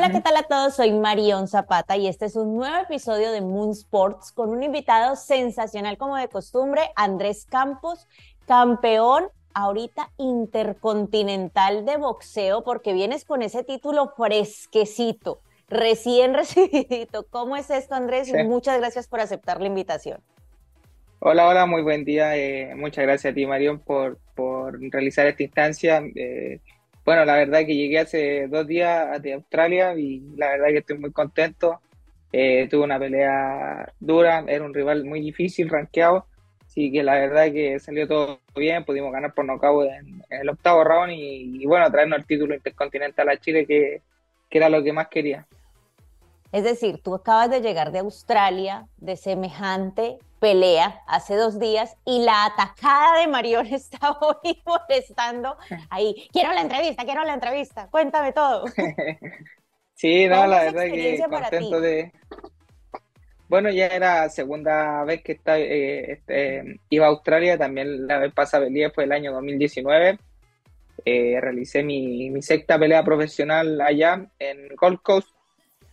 Hola, ¿qué tal a todos? Soy Marion Zapata y este es un nuevo episodio de Moon Sports con un invitado sensacional como de costumbre, Andrés Campos, campeón ahorita intercontinental de boxeo porque vienes con ese título fresquecito, recién recibido. ¿Cómo es esto, Andrés? muchas gracias por aceptar la invitación. Hola, hola, muy buen día. Eh, muchas gracias a ti, Marion, por, por realizar esta instancia. Eh, bueno, la verdad que llegué hace dos días de Australia y la verdad que estoy muy contento. Eh, tuve una pelea dura, era un rival muy difícil, rankeado, así que la verdad que salió todo bien, pudimos ganar por nocaut en, en el octavo round y, bueno, traernos el título intercontinental a Chile, que era lo que más quería. Es decir, tú acabas de llegar de Australia, de semejante pelea hace dos días y la atacada de Marión está hoy molestando ahí. Quiero la entrevista, quiero la entrevista, cuéntame todo. sí, no, la verdad que contento de... Bueno, ya era segunda vez que está, eh, este, iba a Australia, también la vez pasada pelea fue el año 2019. Eh, realicé mi, mi sexta pelea profesional allá en Gold Coast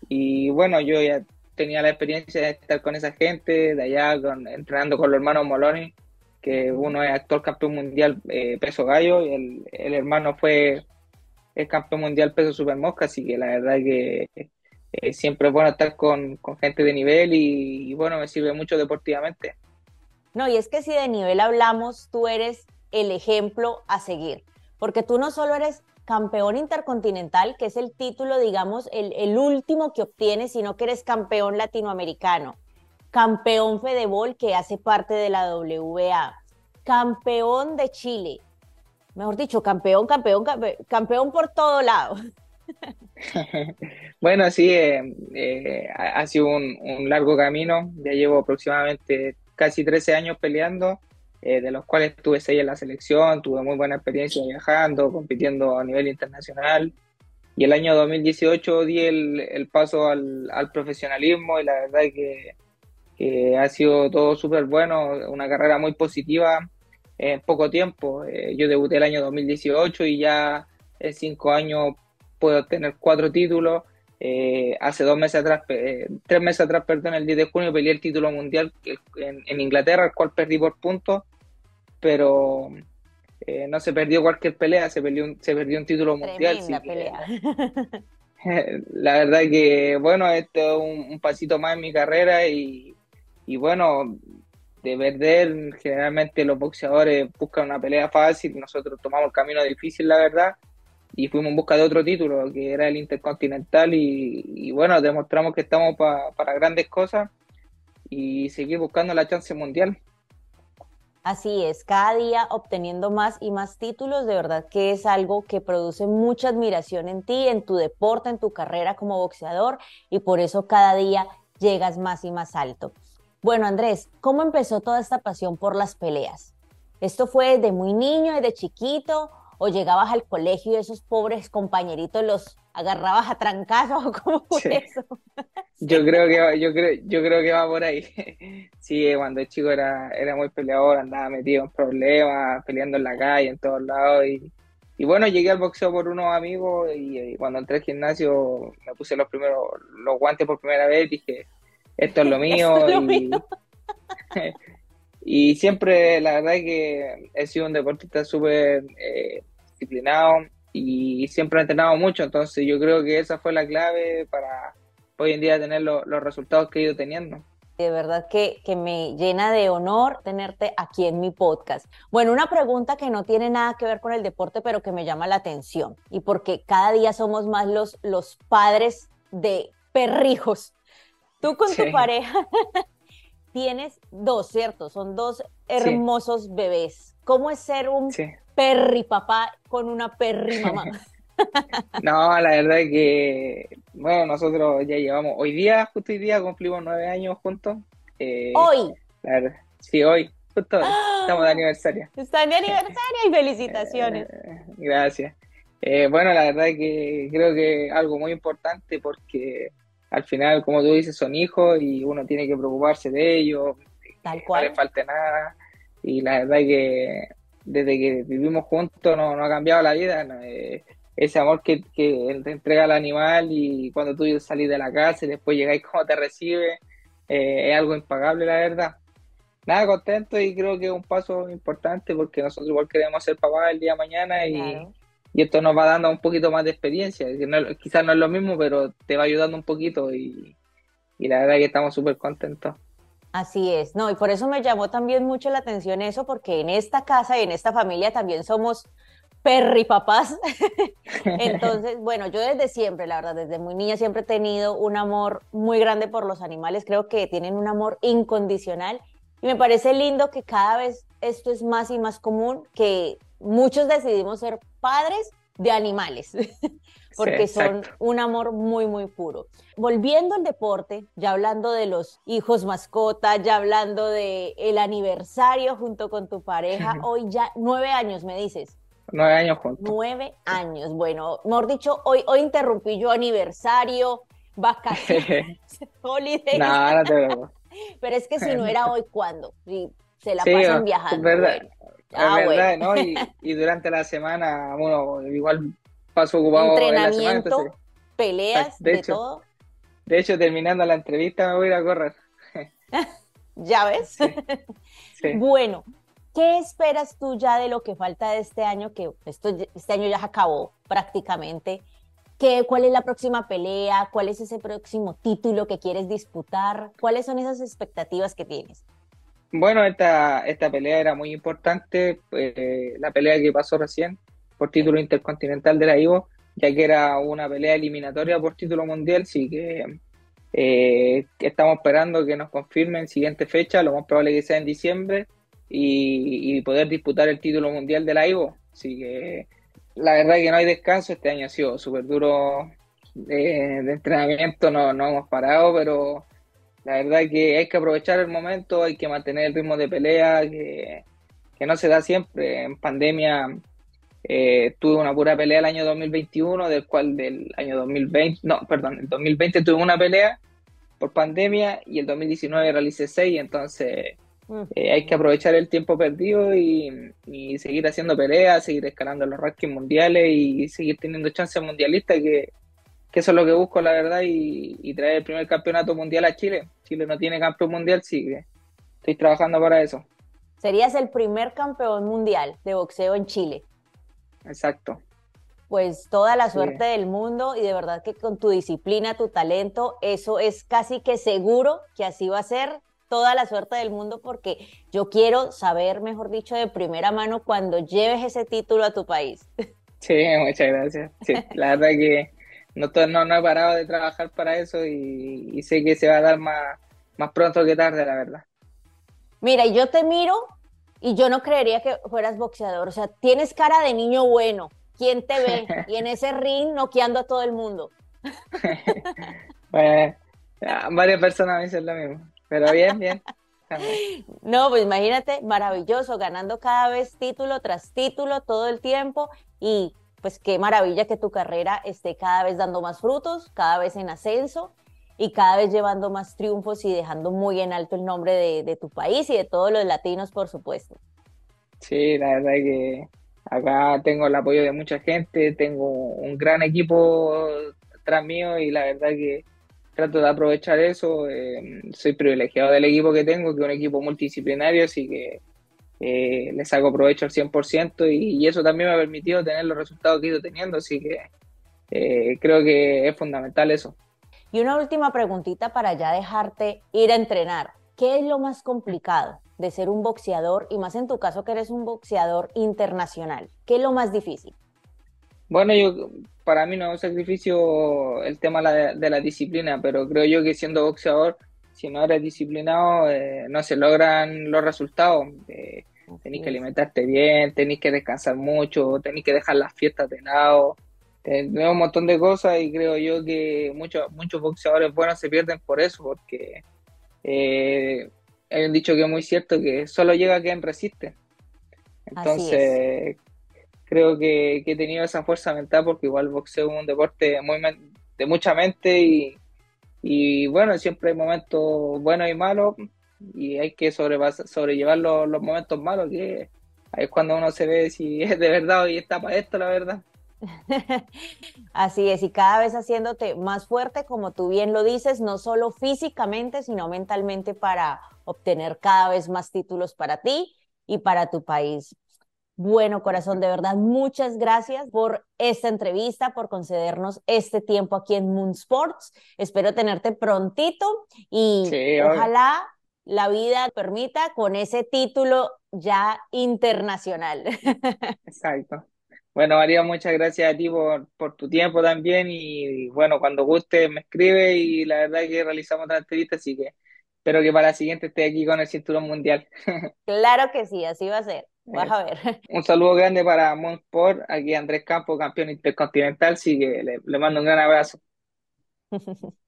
y bueno, yo ya tenía la experiencia de estar con esa gente, de allá con, entrenando con los hermanos Moloni, que uno es actual campeón mundial eh, peso gallo y el, el, hermano fue el campeón mundial peso super mosca, así que la verdad que eh, siempre es bueno estar con, con gente de nivel y, y, bueno, me sirve mucho deportivamente. No, y es que si de nivel hablamos, tú eres el ejemplo a seguir, porque tú no solo eres campeón intercontinental, que es el título, digamos, el, último que obtienes, sino que eres campeón latinoamericano, campeón Fedebol, que hace parte de la WBA, campeón de Chile, mejor dicho, campeón, campeón, campeón, por todo lado. bueno, sí, eh, eh, ha sido un, un, largo camino, ya llevo aproximadamente casi 13 años peleando eh, de los cuales tuve seis en la selección, tuve muy buena experiencia viajando, compitiendo a nivel internacional. Y el año 2018 di el, el paso al, al, profesionalismo y la verdad es que, que ha sido todo súper bueno, una carrera muy positiva en poco tiempo. Eh, yo debuté el año 2018 y ya en cinco años puedo tener cuatro títulos. Eh, hace dos meses atrás, eh, tres meses atrás, perdón, el 10 de junio peleé el título mundial en, en Inglaterra, el cual perdí por puntos pero eh, no se perdió cualquier pelea, se perdió un, se perdió un título mundial. pelea. la verdad que, bueno, esto es un, pasito más en mi carrera y, y, bueno, de perder, generalmente los boxeadores buscan una pelea fácil, nosotros tomamos el camino difícil, la verdad, y fuimos en busca de otro título, que era el Intercontinental, y, y bueno, demostramos que estamos para grandes cosas y seguir buscando la chance mundial. Así es, cada día obteniendo más y más títulos, de verdad que es algo que produce mucha admiración en ti, en tu deporte, en tu carrera como boxeador y por eso cada día llegas más y más alto. Bueno, Andrés, ¿cómo empezó toda esta pasión por las peleas? ¿Esto fue de muy niño, desde chiquito o llegabas al colegio y esos pobres compañeritos los agarrabas a trancazos o cómo fue eso? Yo creo que va, yo creo, yo creo que va por ahí. Sí, cuando el chico era, era muy peleador, andaba metido en problemas, peleando en la calle, en todos lados. Y, y bueno, llegué al boxeo por unos amigos y, cuando entré al gimnasio me puse los primeros, los guantes por primera vez, dije, esto es lo mío. y, y siempre, la verdad es que he sido un deportista súper eh, disciplinado y siempre he entrenado mucho, entonces yo creo que esa fue la clave para hoy en día tener los resultados que he ido teniendo. De verdad que, que, me llena de honor tenerte aquí en mi podcast. Bueno, una pregunta que no tiene nada que ver con el deporte, pero que me llama la atención. Y porque cada día somos más los, los padres de perrijos. Tú con tu pareja tienes dos, ¿cierto? Son dos hermosos bebés. ¿Cómo es ser un perri papá con una perri mamá? No, la verdad es que, bueno, nosotros ya llevamos, hoy día, justo hoy día, cumplimos nueve años juntos. Eh, ¿Hoy? sí, hoy, justo ¡Ah! estamos de aniversario. Están de aniversario y felicitaciones. Eh, gracias. Eh, bueno, la verdad es que creo que algo muy importante porque al final, como tú dices, son hijos y uno tiene que preocuparse de ellos, Tal cual. no le falte nada. Y la verdad es que desde que vivimos juntos no, no ha cambiado la vida. ese amor que, que te entrega el animal y cuando tú salís de la casa y después llegáis como te recibe, eh, es algo impagable, la verdad. Nada, contento y creo que es un paso importante porque nosotros igual queremos ser papás el día de mañana y, y esto nos va dando un poquito más de experiencia. quizás no es lo mismo, pero te va ayudando un poquito y, y la verdad es que estamos súper contentos. Así es, no, y por eso me llamó también mucho la atención eso, porque en esta casa y en esta familia también somos perripapás. Entonces, bueno, yo desde siempre, la verdad, desde muy niña siempre he tenido un amor muy grande por los animales, creo que tienen un amor incondicional y me parece lindo que cada vez esto es más y más común, que muchos decidimos ser padres de animales, porque son un amor muy, muy puro. Volviendo al deporte, ya hablando de los hijos mascota, ya hablando de el aniversario junto con tu pareja, hoy ya nueve años, me dices. Nueve años juntos. Nueve años. Bueno, mejor dicho, hoy, hoy interrumpí yo aniversario, vacaciones, holidays. No, no te Pero es que si no era hoy, ¿cuándo? Si se la pasan viajando. Es verdad, ah, verdad ¿no? Y, durante la semana, bueno, igual paso ocupado Entrenamiento, en la semana, peleas, de, todo. De hecho, terminando la entrevista me voy a ir a correr. ¿Ya ves? Bueno, ¿Qué esperas tú ya de lo que falta de este año? Que esto, este año ya acabó prácticamente. ¿Qué, ¿Cuál es la próxima pelea? ¿Cuál es ese próximo título que quieres disputar? ¿Cuáles son esas expectativas que tienes? Bueno, esta, esta pelea era muy importante, eh, la pelea que pasó recién por título intercontinental de la Ivo, ya que era una pelea eliminatoria por título mundial, sí que eh, estamos esperando que nos confirmen siguiente fecha, lo más probable que sea en diciembre, y, poder disputar el título mundial de la Ivo. Así que la verdad que no hay descanso, este año ha sido súper duro de, entrenamiento, no, no hemos parado, pero la verdad que hay que aprovechar el momento, hay que mantener el ritmo de pelea, que, no se da siempre. En pandemia eh, tuve una pura pelea el año 2021, del cual del año 2020, no, perdón, el 2020 tuve una pelea por pandemia y el 2019 realicé seis, entonces eh, hay que aprovechar el tiempo perdido y, seguir haciendo peleas, seguir escalando los rankings mundiales y seguir teniendo chances mundialistas, que, eso es lo que busco, la verdad, y, traer el primer campeonato mundial a Chile. Chile no tiene campeón mundial, sí que estoy trabajando para eso. Serías el primer campeón mundial de boxeo en Chile. Exacto. Pues toda la suerte del mundo y de verdad que con tu disciplina, tu talento, eso es casi que seguro que así va a ser toda la suerte del mundo porque yo quiero saber, mejor dicho, de primera mano cuando lleves ese título a tu país. Sí, muchas gracias. la verdad que no, no, no, he parado de trabajar para eso y, sé que se va a dar más, más pronto que tarde, la verdad. Mira, yo te miro y yo no creería que fueras boxeador. O sea, tienes cara de niño bueno. ¿Quién te ve? Y en ese ring noqueando a todo el mundo. bueno, varias personas me dicen lo mismo. Pero bien, bien. No, pues imagínate, maravilloso, ganando cada vez título tras título todo el tiempo y pues qué maravilla que tu carrera esté cada vez dando más frutos, cada vez en ascenso y cada vez llevando más triunfos y dejando muy en alto el nombre de, tu país y de todos los latinos, por supuesto. Sí, la verdad que acá tengo el apoyo de mucha gente, tengo un gran equipo tras mío y la verdad que trato de aprovechar eso. Eh, soy privilegiado del equipo que tengo, que es un equipo multidisciplinario, así que eh, le saco provecho al 100% y, y, eso también me ha permitido tener los resultados que he ido teniendo, así que eh, creo que es fundamental eso. Y una última preguntita para ya dejarte ir a entrenar. ¿Qué es lo más complicado de ser un boxeador y más en tu caso que eres un boxeador internacional? ¿Qué es lo más difícil? Bueno, yo para mí no es un sacrificio el tema de la, disciplina, pero creo yo que siendo boxeador, si no eres disciplinado, eh, no se logran los resultados. Eh, tenéis que alimentarte bien, tenéis que descansar mucho, tenéis que dejar las fiestas de lado. Tenemos un montón de cosas y creo yo que muchos muchos boxeadores buenos se pierden por eso, porque eh, hay un dicho que es muy cierto, que solo llega quien resiste. Entonces, creo que, he tenido esa fuerza mental porque igual boxeo es un deporte muy de mucha mente y, bueno, siempre hay momentos buenos y malos y hay que sobrellevar los, momentos malos que es cuando uno se ve si es de verdad y está para esto la verdad. Así es, y cada vez haciéndote más fuerte, como tú bien lo dices, no solo físicamente, sino mentalmente para obtener cada vez más títulos para ti y para tu país. Bueno, corazón, de verdad, muchas gracias por esta entrevista, por concedernos este tiempo aquí en Moon Sports. Espero tenerte prontito y ojalá la vida permita con ese título ya internacional. Exacto. Bueno, María, muchas gracias a ti por, por tu tiempo también y bueno, cuando guste me escribe y la verdad es que realizamos otra entrevista, así que espero que para la siguiente esté aquí con el cinturón mundial. Claro que sí, así va a ser. Vas a ver. Un saludo grande para Monsport, aquí Andrés Campos, campeón intercontinental, así que le, le mando un gran abrazo.